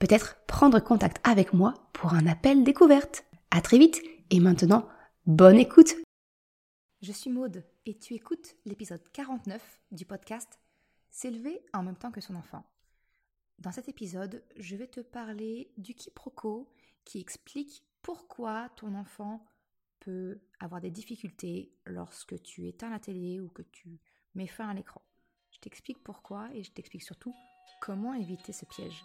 peut-être prendre contact avec moi pour un appel découverte. À très vite et maintenant, bonne écoute. Je suis Maude et tu écoutes l'épisode 49 du podcast S'élever en même temps que son enfant. Dans cet épisode, je vais te parler du quiproquo qui explique pourquoi ton enfant peut avoir des difficultés lorsque tu éteins la télé ou que tu mets fin à l'écran. Je t'explique pourquoi et je t'explique surtout comment éviter ce piège.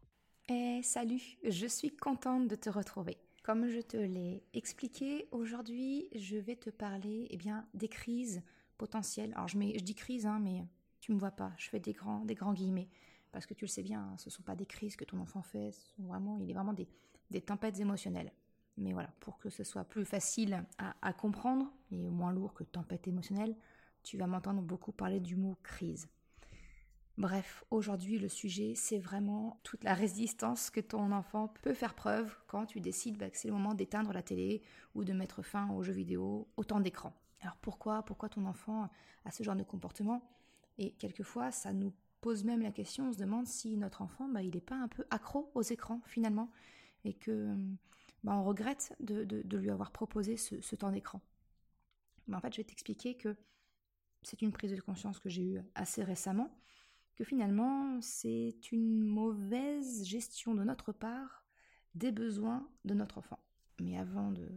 Eh salut, je suis contente de te retrouver. Comme je te l'ai expliqué, aujourd'hui je vais te parler eh bien, des crises potentielles. Alors je, dis crise, hein, mais tu me vois pas, je fais des grands, des grands guillemets. Parce que tu le sais bien, hein, ce ne sont pas des crises que ton enfant fait, vraiment, il est vraiment des, tempêtes émotionnelles. Mais voilà, pour que ce soit plus facile à comprendre et moins lourd que tempête émotionnelle, tu vas m'entendre beaucoup parler du mot crise. Bref, aujourd'hui le sujet c'est vraiment toute la résistance que ton enfant peut faire preuve quand tu décides bah, que c'est le moment d'éteindre la télé ou de mettre fin aux jeux vidéo, au temps d'écran. Alors pourquoi Pourquoi ton enfant a ce genre de comportement? Et quelquefois ça nous pose même la question, on se demande si notre enfant bah, il n'est pas un peu accro aux écrans finalement et que bah, on regrette de, lui avoir proposé ce, temps d'écran. en fait je vais t'expliquer que c'est une prise de conscience que j'ai eue assez récemment finalement c'est une mauvaise gestion de notre part des besoins de notre enfant. Mais avant de,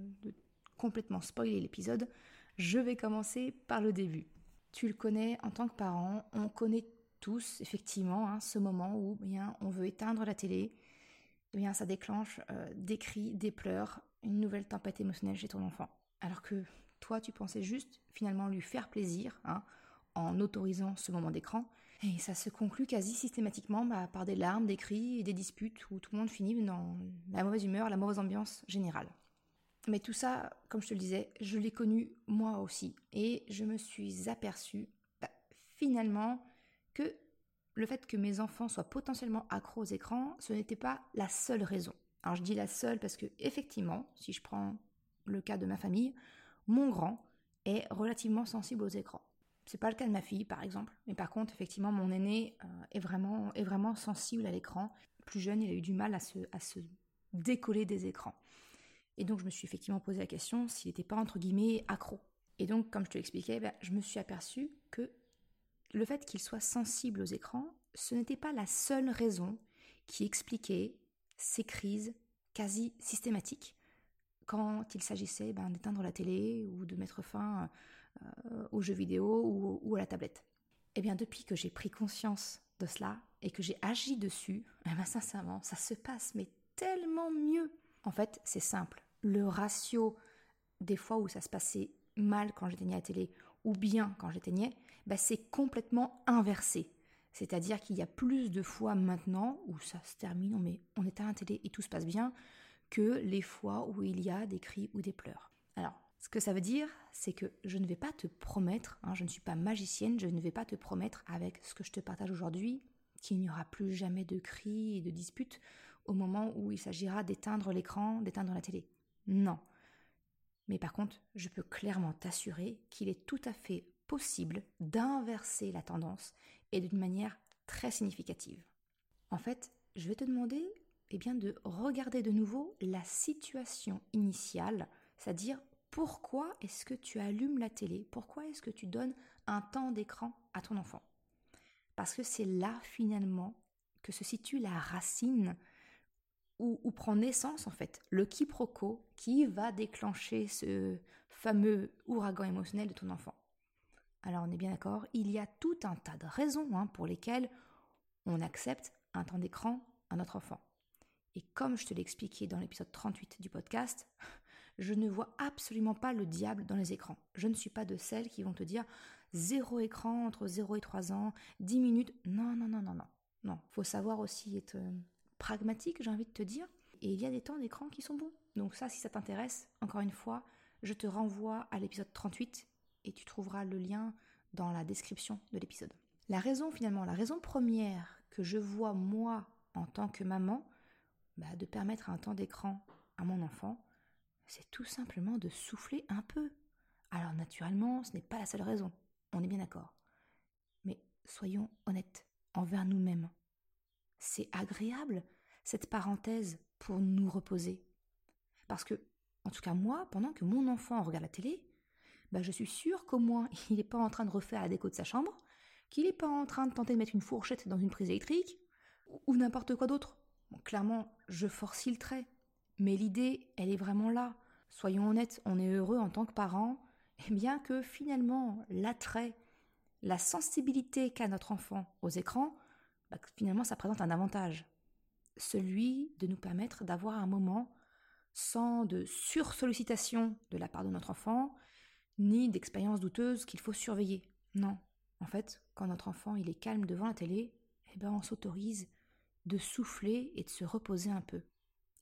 complètement spoiler l'épisode, je vais commencer par le début. Tu le connais en tant que parent, on connaît tous effectivement hein, ce moment où eh bien, on veut éteindre la télé, eh bien, ça déclenche euh, des cris, des pleurs, une nouvelle tempête émotionnelle chez ton enfant. Alors que toi, tu pensais juste finalement lui faire plaisir hein, en autorisant ce moment d'écran, et ça se conclut quasi systématiquement bah, par des larmes, des cris et des disputes où tout le monde finit dans la mauvaise humeur, la mauvaise ambiance générale. Mais tout ça, comme je te le disais, je l'ai connu moi aussi. Et je me suis aperçue bah, finalement que le fait que mes enfants soient potentiellement accros aux écrans, ce n'était pas la seule raison. Alors je dis la seule parce que effectivement, si je prends le cas de ma famille, mon grand est relativement sensible aux écrans. C'est pas le cas de ma fille, par exemple. Mais par contre, effectivement, mon aîné euh, est, vraiment, est vraiment sensible à l'écran. Plus jeune, il a eu du mal à se, à se décoller des écrans. Et donc, je me suis effectivement posé la question s'il n'était pas, entre guillemets, accro. Et donc, comme je te l'expliquais, ben, je me suis aperçue que le fait qu'il soit sensible aux écrans, ce n'était pas la seule raison qui expliquait ces crises quasi systématiques quand il s'agissait ben, d'éteindre la télé ou de mettre fin aux jeux vidéo ou, à la tablette. Eh bien, depuis que j'ai pris conscience de cela et que j'ai agi dessus, eh bien, sincèrement, ça se passe mais tellement mieux. En fait, c'est simple. Le ratio des fois où ça se passait mal quand j'éteignais la télé ou bien quand j'éteignais, ben, c'est complètement inversé. C'est-à-dire qu'il y a plus de fois maintenant où ça se termine, mais on éteint la télé et tout se passe bien, que les fois où il y a des cris ou des pleurs. Alors, ce que ça veut dire, c'est que je ne vais pas te promettre, hein, je ne suis pas magicienne, je ne vais pas te promettre avec ce que je te partage aujourd'hui qu'il n'y aura plus jamais de cris et de disputes au moment où il s'agira d'éteindre l'écran, d'éteindre la télé. Non. Mais par contre, je peux clairement t'assurer qu'il est tout à fait possible d'inverser la tendance et d'une manière très significative. En fait, je vais te demander eh bien, de regarder de nouveau la situation initiale, c'est-à-dire pourquoi est-ce que tu allumes la télé? Pourquoi est-ce que tu donnes un temps d'écran à ton enfant? Parce que c'est là finalement que se situe la racine où, prend naissance en fait le quiproquo qui va déclencher ce fameux ouragan émotionnel de ton enfant. Alors on est bien d'accord, il y a tout un tas de raisons hein, pour lesquelles on accepte un temps d'écran à notre enfant. Et comme je te l'ai expliqué dans l'épisode 38 du podcast, je ne vois absolument pas le diable dans les écrans. Je ne suis pas de celles qui vont te dire zéro écran entre 0 et 3 ans, 10 minutes. Non, non, non, non, non. Non, faut savoir aussi être euh, pragmatique, j'ai envie de te dire. Et il y a des temps d'écran qui sont bons. Donc ça, si ça t'intéresse, encore une fois, je te renvoie à l'épisode 38 et tu trouveras le lien dans la description de l'épisode. La raison finalement, la raison première que je vois moi en tant que maman, bah, de permettre un temps d'écran à mon enfant, c'est tout simplement de souffler un peu. Alors naturellement, ce n'est pas la seule raison, on est bien d'accord. Mais soyons honnêtes envers nous-mêmes. C'est agréable, cette parenthèse, pour nous reposer. Parce que, en tout cas moi, pendant que mon enfant regarde la télé, bah je suis sûre qu'au moins il n'est pas en train de refaire la déco de sa chambre, qu'il n'est pas en train de tenter de mettre une fourchette dans une prise électrique, ou n'importe quoi d'autre. clairement, je forcille le trait. Mais l'idée, elle est vraiment là. Soyons honnêtes, on est heureux en tant que parents, et bien que finalement, l'attrait, la sensibilité qu'a notre enfant aux écrans, bah, finalement, ça présente un avantage. Celui de nous permettre d'avoir un moment sans de sursollicitation de la part de notre enfant, ni d'expériences douteuses qu'il faut surveiller. Non. En fait, quand notre enfant il est calme devant la télé, eh ben on s'autorise de souffler et de se reposer un peu.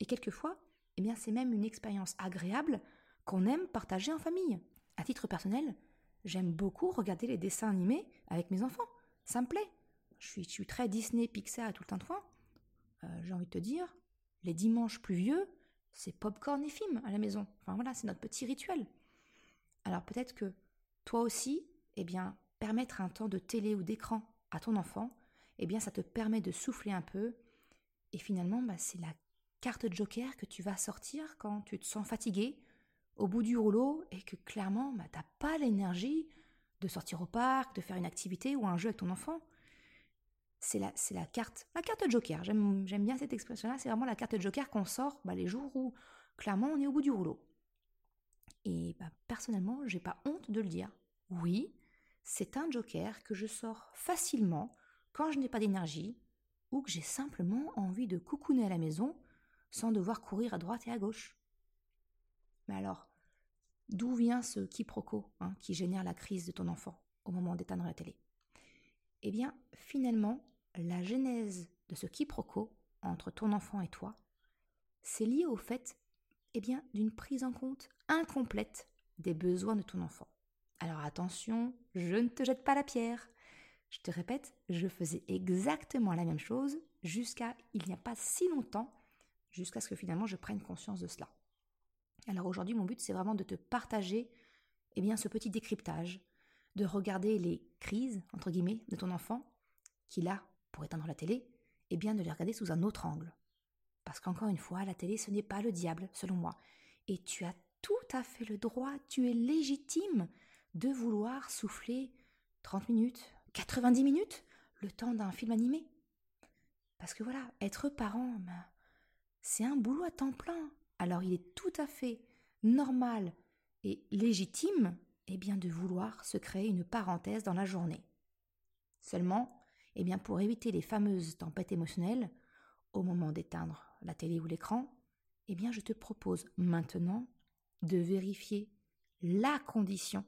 Et quelquefois, eh bien c'est même une expérience agréable qu'on aime partager en famille. À titre personnel, j'aime beaucoup regarder les dessins animés avec mes enfants. Ça me plaît. Je suis, très Disney, Pixar et tout le tintouin. Euh, J'ai envie de te dire, les dimanches pluvieux, c'est popcorn et film à la maison. Enfin voilà, c'est notre petit rituel. Alors peut-être que toi aussi, eh bien, permettre un temps de télé ou d'écran à ton enfant, eh bien, ça te permet de souffler un peu. Et finalement, bah, c'est la carte joker que tu vas sortir quand tu te sens fatigué, au bout du rouleau, et que clairement, bah, t'as pas l'énergie de sortir au parc, de faire une activité ou un jeu avec ton enfant. C'est la, la carte, la carte joker. J'aime, j'aime bien cette expression-là. C'est vraiment la carte joker qu'on sort bah, les jours où clairement on est au bout du rouleau. Et bah, personnellement, j'ai pas honte de le dire. Oui, c'est un joker que je sors facilement quand je n'ai pas d'énergie ou que j'ai simplement envie de coucouner à la maison sans devoir courir à droite et à gauche. Mais alors, d'où vient ce quiproquo hein, qui génère la crise de ton enfant au moment d'éteindre la télé? Eh bien, finalement, la genèse de ce quiproquo entre ton enfant et toi, c'est lié au fait eh bien, d'une prise en compte incomplète des besoins de ton enfant. Alors attention, je ne te jette pas la pierre. Je te répète, je faisais exactement la même chose jusqu'à il n'y a pas si longtemps, jusqu'à ce que finalement je prenne conscience de cela. Alors aujourd'hui, mon but, c'est vraiment de te partager eh bien, ce petit décryptage, de regarder les crises, entre guillemets, de ton enfant, qui là, pour éteindre la télé, eh bien, de les regarder sous un autre angle. Parce qu'encore une fois, la télé, ce n'est pas le diable, selon moi. Et tu as tout à fait le droit, tu es légitime de vouloir souffler 30 minutes, 90 minutes, le temps d'un film animé. Parce que voilà, être parent, ben, c'est un boulot à temps plein. Alors il est tout à fait normal et légitime eh bien, de vouloir se créer une parenthèse dans la journée. Seulement, eh bien, pour éviter les fameuses tempêtes émotionnelles, au moment d'éteindre la télé ou l'écran, eh bien je te propose maintenant de vérifier la condition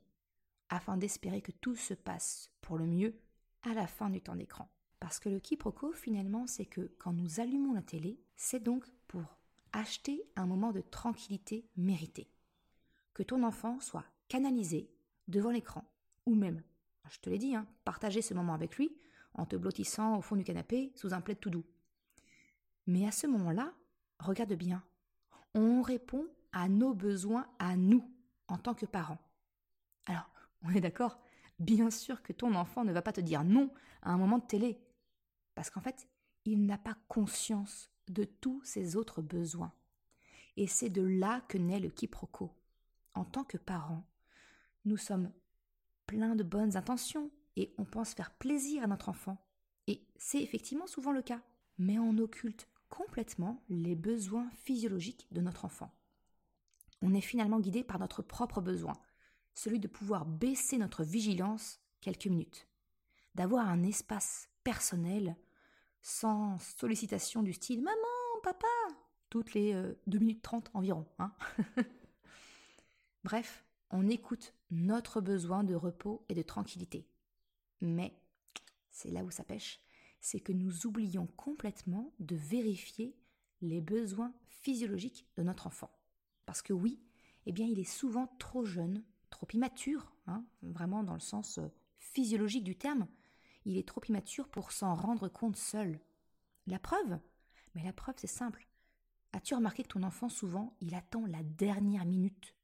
afin d'espérer que tout se passe pour le mieux à la fin du temps d'écran. Parce que le quiproquo finalement c'est que quand nous allumons la télé, c'est donc pour acheter un moment de tranquillité mérité. Que ton enfant soit canalisé devant l'écran, ou même, je te l'ai dit, hein, partager ce moment avec lui en te blottissant au fond du canapé sous un plaid tout doux. Mais à ce moment-là, regarde bien, on répond à nos besoins à nous, en tant que parents. Alors, on est d'accord? Bien sûr que ton enfant ne va pas te dire non à un moment de télé, parce qu'en fait, il n'a pas conscience de tous ses autres besoins. Et c'est de là que naît le quiproquo. En tant que parents, nous sommes pleins de bonnes intentions et on pense faire plaisir à notre enfant. Et c'est effectivement souvent le cas. Mais on occulte complètement les besoins physiologiques de notre enfant. On est finalement guidé par notre propre besoin, celui de pouvoir baisser notre vigilance quelques minutes, d'avoir un espace personnel sans sollicitation du style Maman, papa toutes les 2 euh, minutes 30 environ. Hein Bref, on écoute notre besoin de repos et de tranquillité. Mais, c'est là où ça pêche, c'est que nous oublions complètement de vérifier les besoins physiologiques de notre enfant. Parce que oui, eh bien il est souvent trop jeune, trop immature, hein, vraiment dans le sens euh, physiologique du terme, il est trop immature pour s'en rendre compte seul. La preuve? Mais la preuve, c'est simple. As-tu remarqué que ton enfant, souvent, il attend la dernière minute,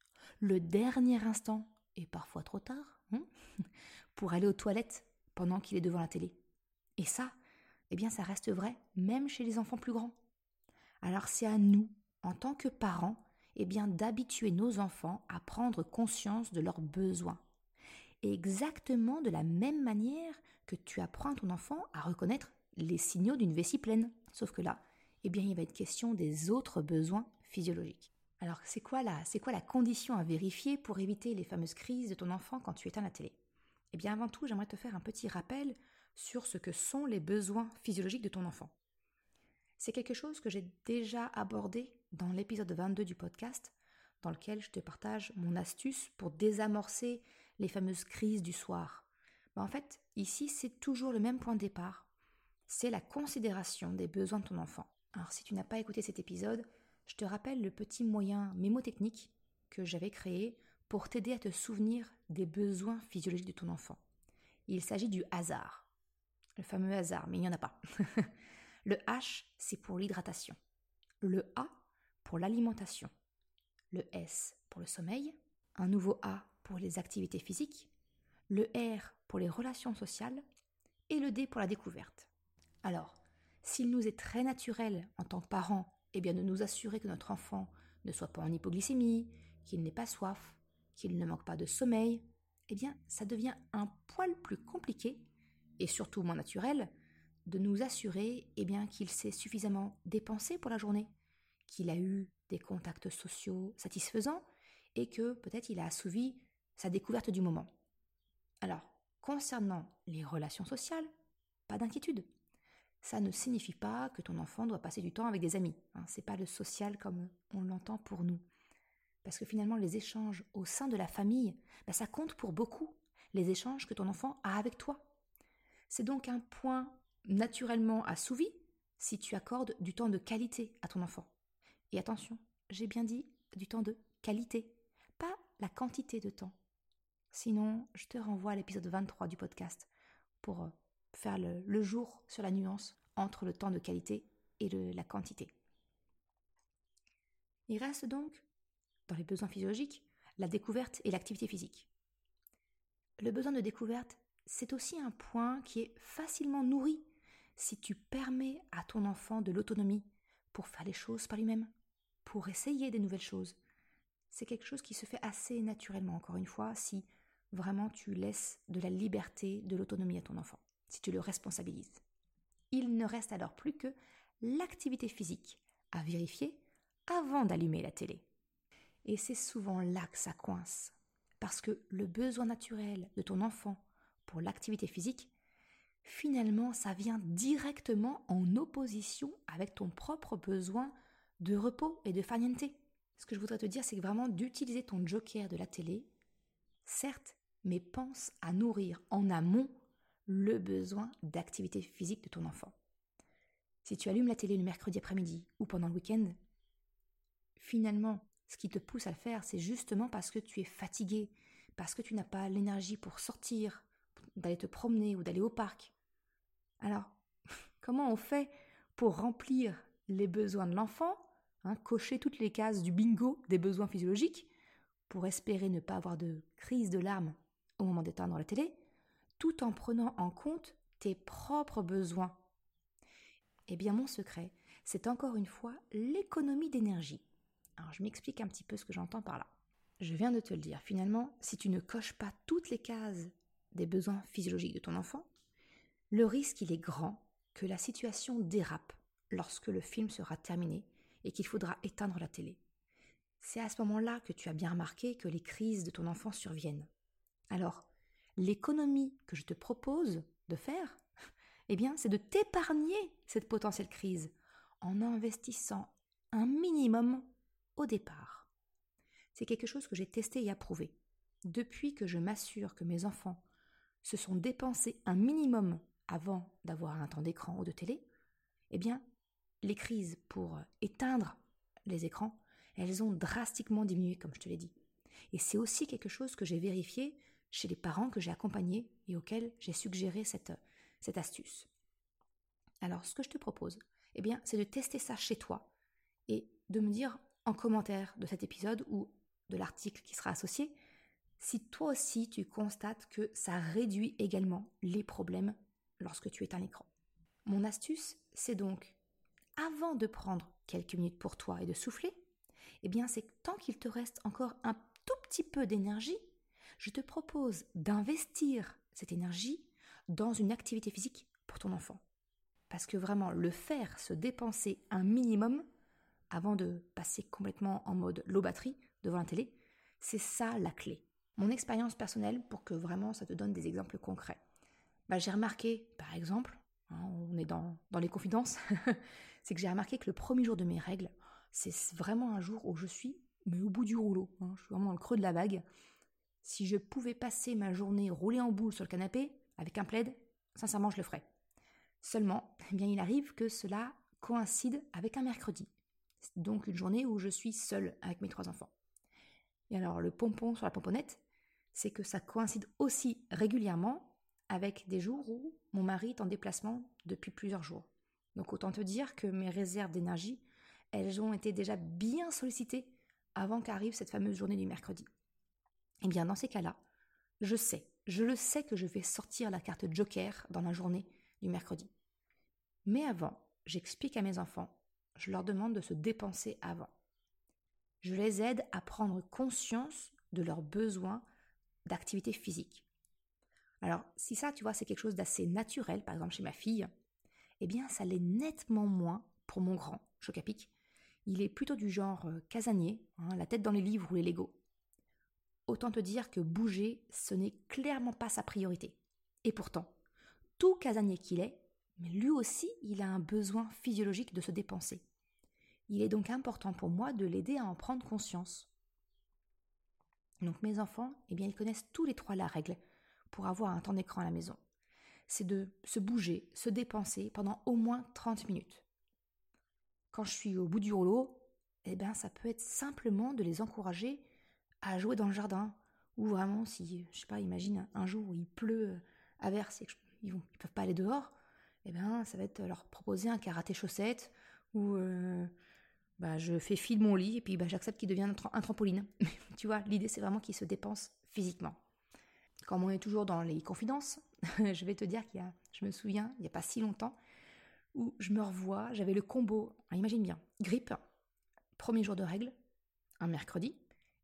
le dernier instant, et parfois trop tard, hein, pour aller aux toilettes pendant qu'il est devant la télé? Et ça, eh bien, ça reste vrai même chez les enfants plus grands. Alors c'est à nous, en tant que parents, eh bien, d'habituer nos enfants à prendre conscience de leurs besoins exactement de la même manière que tu apprends ton enfant à reconnaître les signaux d'une vessie pleine. Sauf que là, eh bien, il va être question des autres besoins physiologiques. Alors, c'est quoi la, c'est quoi la condition à vérifier pour éviter les fameuses crises de ton enfant quand tu éteins la télé? Eh bien, avant tout, j'aimerais te faire un petit rappel sur ce que sont les besoins physiologiques de ton enfant. C'est quelque chose que j'ai déjà abordé dans l'épisode 22 du podcast, dans lequel je te partage mon astuce pour désamorcer les fameuses crises du soir. En fait, ici, c'est toujours le même point de départ. C'est la considération des besoins de ton enfant. Alors, si tu n'as pas écouté cet épisode, je te rappelle le petit moyen mémotechnique que j'avais créé pour t'aider à te souvenir des besoins physiologiques de ton enfant. Il s'agit du hasard. Le fameux hasard, mais il n'y en a pas. le H, c'est pour l'hydratation. Le A, pour l'alimentation le S pour le sommeil, un nouveau A pour les activités physiques, le R pour les relations sociales et le D pour la découverte. Alors, s'il nous est très naturel en tant que parents, eh bien de nous assurer que notre enfant ne soit pas en hypoglycémie, qu'il n'ait pas soif, qu'il ne manque pas de sommeil, eh bien ça devient un poil plus compliqué et surtout moins naturel de nous assurer eh bien qu'il s'est suffisamment dépensé pour la journée, qu'il a eu des contacts sociaux satisfaisants et que peut-être il a assouvi sa découverte du moment. Alors, concernant les relations sociales, pas d'inquiétude. Ça ne signifie pas que ton enfant doit passer du temps avec des amis. Hein. C'est pas le social comme on l'entend pour nous. Parce que finalement, les échanges au sein de la famille, bah, ça compte pour beaucoup. Les échanges que ton enfant a avec toi. C'est donc un point naturellement assouvi si tu accordes du temps de qualité à ton enfant. Et attention, j'ai bien dit du temps de qualité, pas la quantité de temps. Sinon, je te renvoie à l'épisode 23 du podcast pour euh, faire le, jour sur la nuance entre le temps de qualité et la quantité. Il reste donc, dans les besoins physiologiques, la découverte et l'activité physique. Le besoin de découverte, c'est aussi un point qui est facilement nourri si tu permets à ton enfant de l'autonomie pour faire les choses par lui-même, pour essayer des nouvelles choses. C'est quelque chose qui se fait assez naturellement, encore une fois, si vraiment tu laisses de la liberté, de l'autonomie à ton enfant, si tu le responsabilises. Il ne reste alors plus que l'activité physique à vérifier avant d'allumer la télé. Et c'est souvent là que ça coince, parce que le besoin naturel de ton enfant pour l'activité physique, finalement, ça vient directement en opposition avec ton propre besoin de repos et de farniente. Ce que je voudrais te dire, c'est vraiment d'utiliser ton joker de la télé, certes, mais pense à nourrir en amont le besoin d'activité physique de ton enfant. Si tu allumes la télé le mercredi après-midi ou pendant le week-end, finalement, ce qui te pousse à le faire, c'est justement parce que tu es fatigué, parce que tu n'as pas l'énergie pour sortir, d'aller te promener ou d'aller au parc. Alors, comment on fait pour remplir les besoins de l'enfant Hein, cocher toutes les cases du bingo des besoins physiologiques pour espérer ne pas avoir de crise de larmes au moment d'éteindre la télé, tout en prenant en compte tes propres besoins. Eh bien, mon secret, c'est encore une fois l'économie d'énergie. Alors, je m'explique un petit peu ce que j'entends par là. Je viens de te le dire, finalement, si tu ne coches pas toutes les cases des besoins physiologiques de ton enfant, le risque, est grand que la situation dérape lorsque le film sera terminé et qu'il faudra éteindre la télé. C'est à ce moment-là que tu as bien remarqué que les crises de ton enfant surviennent. Alors, l'économie que je te propose de faire, eh bien, c'est de t'épargner cette potentielle crise en investissant un minimum au départ. C'est quelque chose que j'ai testé et approuvé. Depuis que je m'assure que mes enfants se sont dépensés un minimum avant d'avoir un temps d'écran ou de télé, eh bien, les crises pour éteindre les écrans, elles ont drastiquement diminué, comme je te l'ai dit. Et c'est aussi quelque chose que j'ai vérifié chez les parents que j'ai accompagnés et auxquels j'ai suggéré cette, cette astuce. Alors, ce que je te propose, eh bien, c'est de tester ça chez toi et de me dire en commentaire de cet épisode ou de l'article qui sera associé si toi aussi tu constates que ça réduit également les problèmes lorsque tu éteins l'écran. Mon astuce, c'est donc, avant de prendre quelques minutes pour toi et de souffler, eh bien c'est tant qu'il te reste encore un tout petit peu d'énergie, je te propose d'investir cette énergie dans une activité physique pour ton enfant. Parce que vraiment, le faire se dépenser un minimum avant de passer complètement en mode low batterie devant la télé, c'est ça la clé. Mon expérience personnelle, pour que vraiment ça te donne des exemples concrets. Bah, j'ai remarqué, par exemple, hein, on est dans, les confidences, c'est que j'ai remarqué que le premier jour de mes règles, c'est vraiment un jour où je suis mais au bout du rouleau. Hein, je suis vraiment dans le creux de la vague. Si je pouvais passer ma journée roulée en boule sur le canapé avec un plaid, sincèrement, je le ferais. Seulement, eh bien, il arrive que cela coïncide avec un mercredi. Donc une journée où je suis seule avec mes trois enfants. Et alors le pompon sur la pomponnette, c'est que ça coïncide aussi régulièrement avec des jours où mon mari est en déplacement depuis plusieurs jours. Donc autant te dire que mes réserves d'énergie, elles ont été déjà bien sollicitées avant qu'arrive cette fameuse journée du mercredi. Eh bien dans ces cas-là, je sais, je le sais que je vais sortir la carte Joker dans la journée du mercredi. Mais avant, j'explique à mes enfants, je leur demande de se dépenser avant. Je les aide à prendre conscience de leurs besoins d'activité physique. Alors, si ça, tu vois, c'est quelque chose d'assez naturel, par exemple chez ma fille, eh bien, ça l'est nettement moins pour mon grand, Chocapic. Il est plutôt du genre euh, casanier, hein, la tête dans les livres ou les Legos. Autant te dire que bouger, ce n'est clairement pas sa priorité. Et pourtant, tout casanier qu'il est, mais lui aussi, il a un besoin physiologique de se dépenser. Il est donc important pour moi de l'aider à en prendre conscience. Donc mes enfants, eh bien, ils connaissent tous les trois la règle pour avoir un temps d'écran à la maison. C'est de se bouger, se dépenser pendant au moins 30 minutes. Quand je suis au bout du rouleau, eh bien, ça peut être simplement de les encourager à jouer dans le jardin. Ou vraiment, si, je sais pas, imagine un jour où il pleut à verse et qu'ils ne peuvent pas aller dehors, eh bien, ça va être leur proposer un karaté chaussette ou euh, bah, je fais fi de mon lit et puis bah, j'accepte qu'il devienne un, trampoline. tu vois, l'idée c'est vraiment qu'il se dépense physiquement. Comme on est toujours dans les confidences, je vais te dire qu'il y a, je me souviens, il n'y a pas si longtemps, où je me revois, j'avais le combo, imagine bien, grippe, premier jour de règle, un mercredi,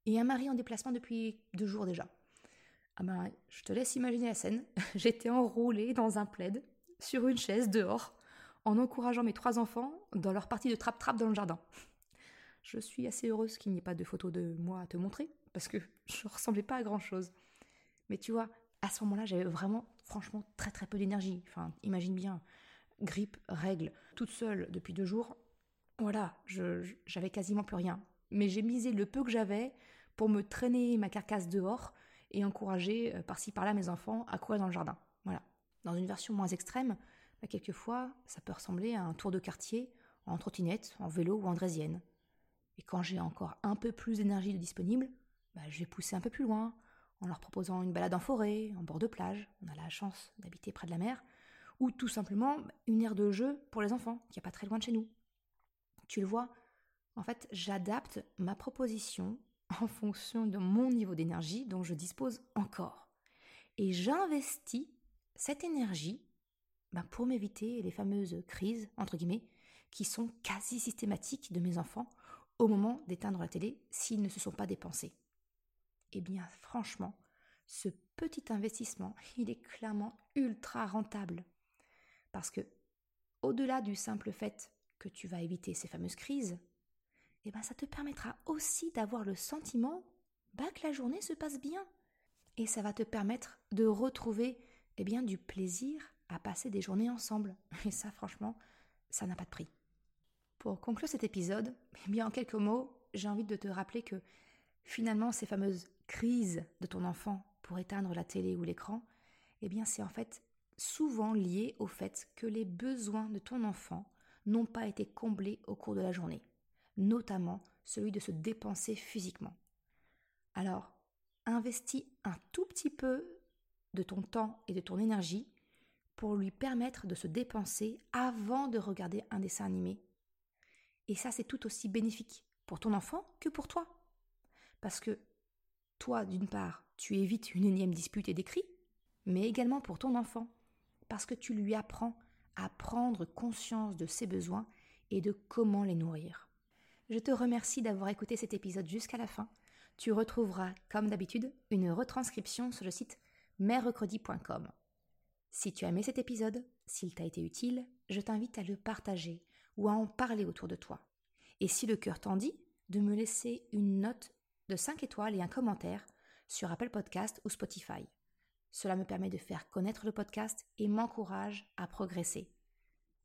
et un mari en déplacement depuis deux jours déjà. Ah ben, je te laisse imaginer la scène. J'étais enroulée dans un plaid, sur une chaise, dehors, en encourageant mes trois enfants dans leur partie de trap-trap dans le jardin. Je suis assez heureuse qu'il n'y ait pas de photos de moi à te montrer, parce que je ressemblais pas à grand-chose. Mais tu vois, à ce moment-là, j'avais vraiment, franchement, très très peu d'énergie. Enfin, imagine bien, grippe, règle, toute seule depuis deux jours. Voilà, j'avais quasiment plus rien. Mais j'ai misé le peu que j'avais pour me traîner ma carcasse dehors et encourager euh, par-ci par-là mes enfants à courir dans le jardin. Voilà. Dans une version moins extrême, bah, quelquefois, ça peut ressembler à un tour de quartier en trottinette, en vélo ou en draisienne. Et quand j'ai encore un peu plus d'énergie disponible, bah, je vais pousser un peu plus loin, en leur proposant une balade en forêt, en bord de plage, on a la chance d'habiter près de la mer, ou tout simplement bah, une aire de jeu pour les enfants, qui n'est pas très loin de chez nous. Tu le vois, en fait, j'adapte ma proposition en fonction de mon niveau d'énergie dont je dispose encore. Et j'investis cette énergie ben, pour m'éviter les fameuses crises, entre guillemets, qui sont quasi systématiques de mes enfants au moment d'éteindre la télé s'ils ne se sont pas dépensés. Eh bien, franchement, ce petit investissement, il est clairement ultra rentable. Parce que, au-delà du simple fait que tu vas éviter ces fameuses crises, eh ben ça te permettra aussi d'avoir le sentiment bah, que la journée se passe bien. Et ça va te permettre de retrouver eh bien, du plaisir à passer des journées ensemble. Et ça, franchement, ça n'a pas de prix. Pour conclure cet épisode, eh en quelques mots, j'ai envie de te rappeler que finalement, ces fameuses crises de ton enfant pour éteindre la télé ou l'écran, eh bien, c'est en fait souvent lié au fait que les besoins de ton enfant n'ont pas été comblés au cours de la journée, notamment celui de se dépenser physiquement. Alors, investis un tout petit peu de ton temps et de ton énergie pour lui permettre de se dépenser avant de regarder un dessin animé. Et ça, c'est tout aussi bénéfique pour ton enfant que pour toi. Parce que toi, d'une part, tu évites une énième dispute et des cris, mais également pour ton enfant, parce que tu lui apprends à prendre conscience de ses besoins et de comment les nourrir. Je te remercie d'avoir écouté cet épisode jusqu'à la fin. Tu retrouveras, comme d'habitude, une retranscription sur le site merrecredi.com. Si tu as aimé cet épisode, s'il t'a été utile, je t'invite à le partager ou à en parler autour de toi. Et si le cœur t'en dit, de me laisser une note de 5 étoiles et un commentaire sur Apple Podcast ou Spotify. Cela me permet de faire connaître le podcast et m'encourage à progresser.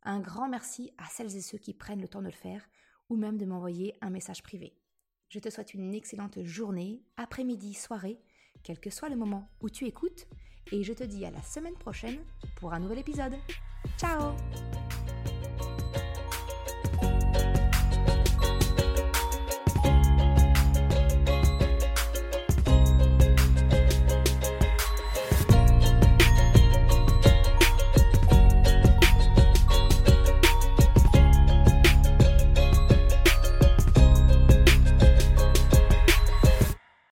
Un grand merci à celles et ceux qui prennent le temps de le faire ou même de m'envoyer un message privé. Je te souhaite une excellente journée, après-midi, soirée, quel que soit le moment où tu écoutes, et je te dis à la semaine prochaine pour un nouvel épisode. Ciao